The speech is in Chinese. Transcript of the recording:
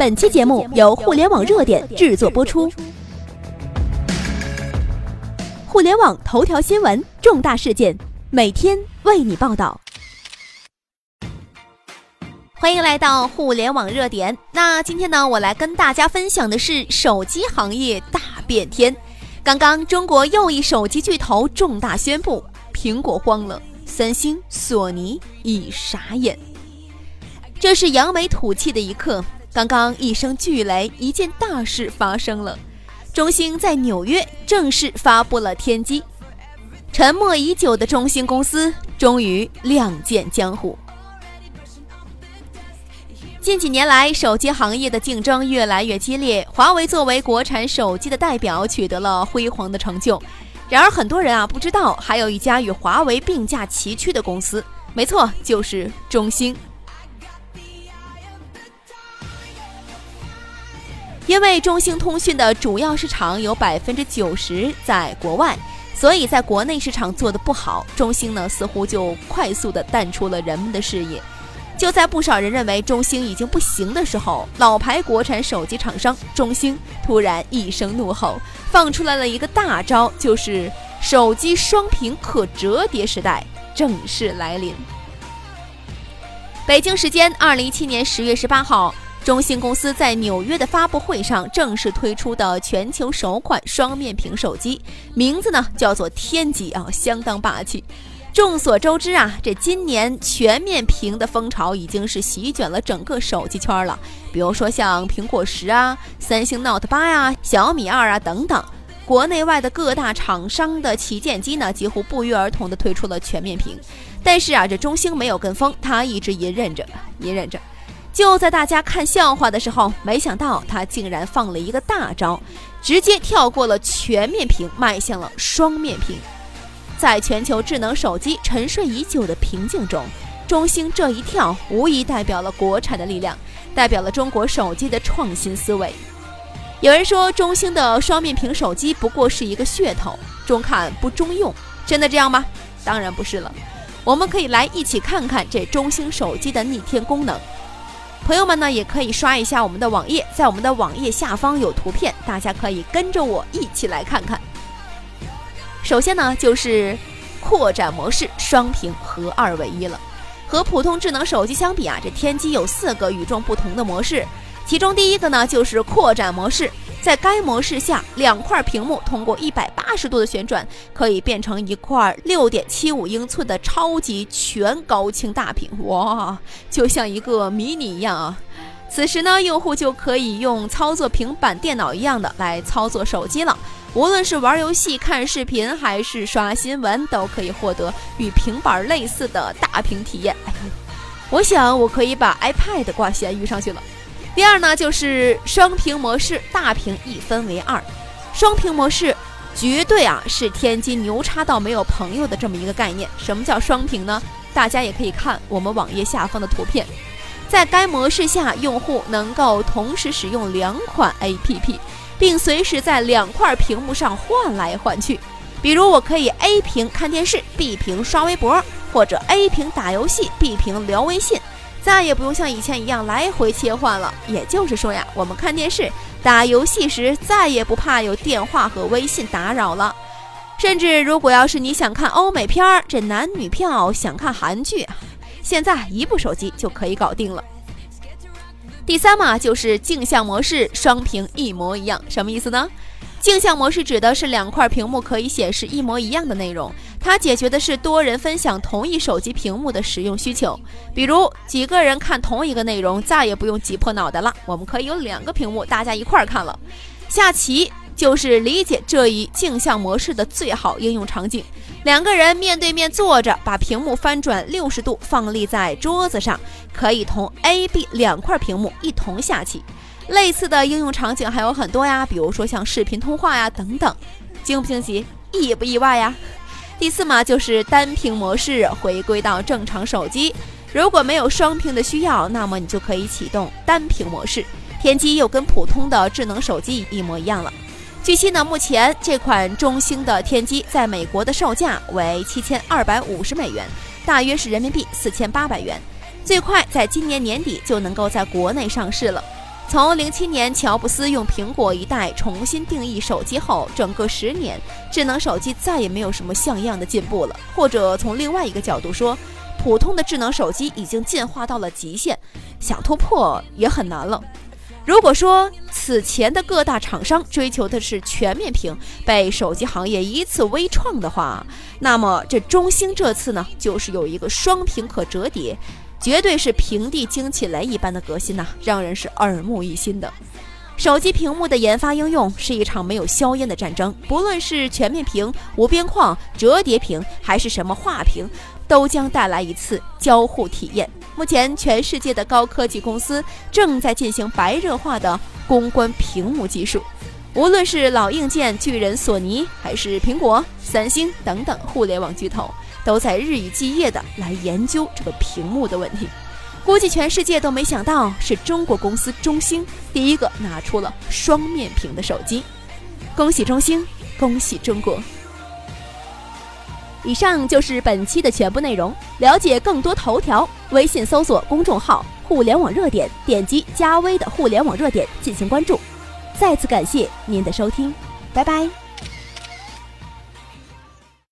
本期节目由互联网热点制作播出。互联网头条新闻，重大事件，每天为你报道。欢迎来到互联网热点。那今天呢，我来跟大家分享的是手机行业大变天。刚刚，中国又一手机巨头重大宣布，苹果慌了，三星、索尼已傻眼。这是扬眉吐气的一刻。刚刚一声巨雷，一件大事发生了。中兴在纽约正式发布了天机，沉默已久的中兴公司终于亮剑江湖。近几年来，手机行业的竞争越来越激烈，华为作为国产手机的代表，取得了辉煌的成就。然而，很多人啊不知道，还有一家与华为并驾齐驱的公司，没错，就是中兴。因为中兴通讯的主要市场有百分之九十在国外，所以在国内市场做的不好，中兴呢似乎就快速的淡出了人们的视野。就在不少人认为中兴已经不行的时候，老牌国产手机厂商中兴突然一声怒吼，放出来了一个大招，就是手机双屏可折叠时代正式来临。北京时间二零一七年十月十八号，中兴公司在纽约的发布会上正式推出的全球首款双面屏手机，名字呢叫做天机啊，相当霸气。众所周知啊，这今年全面屏的风潮已经是席卷了整个手机圈了。比如说像苹果十啊、三星 Note 八呀、小米二啊等等，国内外的各大厂商的旗舰机呢，几乎不约而同的推出了全面屏。但是啊，这中兴没有跟风，它一直隐忍着，隐忍着。就在大家看笑话的时候，没想到他竟然放了一个大招，直接跳过了全面屏，迈向了双面屏。在全球智能手机沉睡已久的瓶颈中，中兴这一跳无疑代表了国产的力量，代表了中国手机的创新思维。有人说，中兴的双面屏手机不过是一个噱头，中看不中用，真的这样吗？当然不是了。我们可以来一起看看这中兴手机的逆天功能。朋友们呢，也可以刷一下我们的网页，在我们的网页下方有图片，大家可以跟着我一起来看看。首先呢，就是扩展模式双屏合二为一了。和普通智能手机相比啊，这天机有四个与众不同的模式。其中第一个呢，就是扩展模式。在该模式下，两块屏幕通过一百八十度的旋转，可以变成一块六点七五英寸的超级全高清大屏。哇，就像一个迷你一样啊！此时呢，用户就可以用操作平板电脑一样的来操作手机了。无论是玩游戏、看视频，还是刷新闻，都可以获得与平板类似的大屏体验。我想我可以把 iPad 挂闲鱼上去了。第二呢，就是双屏模式，大屏一分为二。双屏模式绝对啊是天津牛叉到没有朋友的这么一个概念。什么叫双屏呢？大家也可以看我们网页下方的图片。在该模式下，用户能够同时使用两款 APP。并随时在两块屏幕上换来换去，比如我可以 A 屏看电视，B 屏刷微博，或者 A 屏打游戏，B 屏聊微信，再也不用像以前一样来回切换了。也就是说呀，我们看电视、打游戏时再也不怕有电话和微信打扰了。甚至如果要是你想看欧美片儿，这男女票想看韩剧，现在一部手机就可以搞定了。第三嘛，就是镜像模式，双屏一模一样，什么意思呢？镜像模式指的是两块屏幕可以显示一模一样的内容，它解决的是多人分享同一手机屏幕的使用需求。比如几个人看同一个内容，再也不用挤破脑袋了，我们可以有两个屏幕，大家一块儿看了。下棋。就是理解这一镜像模式的最好应用场景。两个人面对面坐着，把屏幕翻转六十度放立在桌子上，可以同 A、B 两块屏幕一同下棋。类似的应用场景还有很多呀，比如说像视频通话呀等等。惊不惊喜，意不意外呀？第四嘛，就是单屏模式，回归到正常手机。如果没有双屏的需要，那么你就可以启动单屏模式。天机又跟普通的智能手机一模一样了。据悉呢，目前这款中兴的天机在美国的售价为七千二百五十美元，大约是人民币四千八百元，最快在今年年底就能够在国内上市了。从零七年乔布斯用苹果一代重新定义手机后，整个十年，智能手机再也没有什么像样的进步了。或者从另外一个角度说，普通的智能手机已经进化到了极限，想突破也很难了。如果说此前的各大厂商追求的是全面屏，被手机行业一次微创的话，那么这中兴这次呢，就是有一个双屏可折叠。绝对是平地惊起雷一般的革新呐，让人是耳目一新的。手机屏幕的研发应用是一场没有硝烟的战争，不论是全面屏、无边框、折叠屏，还是什么画屏，都将带来一次交互体验。目前，全世界的高科技公司正在进行白热化的攻关屏幕技术。无论是老硬件巨人索尼，还是苹果、三星等等互联网巨头。都在日以继夜的来研究这个屏幕的问题，估计全世界都没想到是中国公司中兴第一个拿出了双面屏的手机，恭喜中兴，恭喜中国！以上就是本期的全部内容，了解更多头条，微信搜索公众号“互联网热点”，点击加微的“互联网热点”进行关注。再次感谢您的收听，拜拜。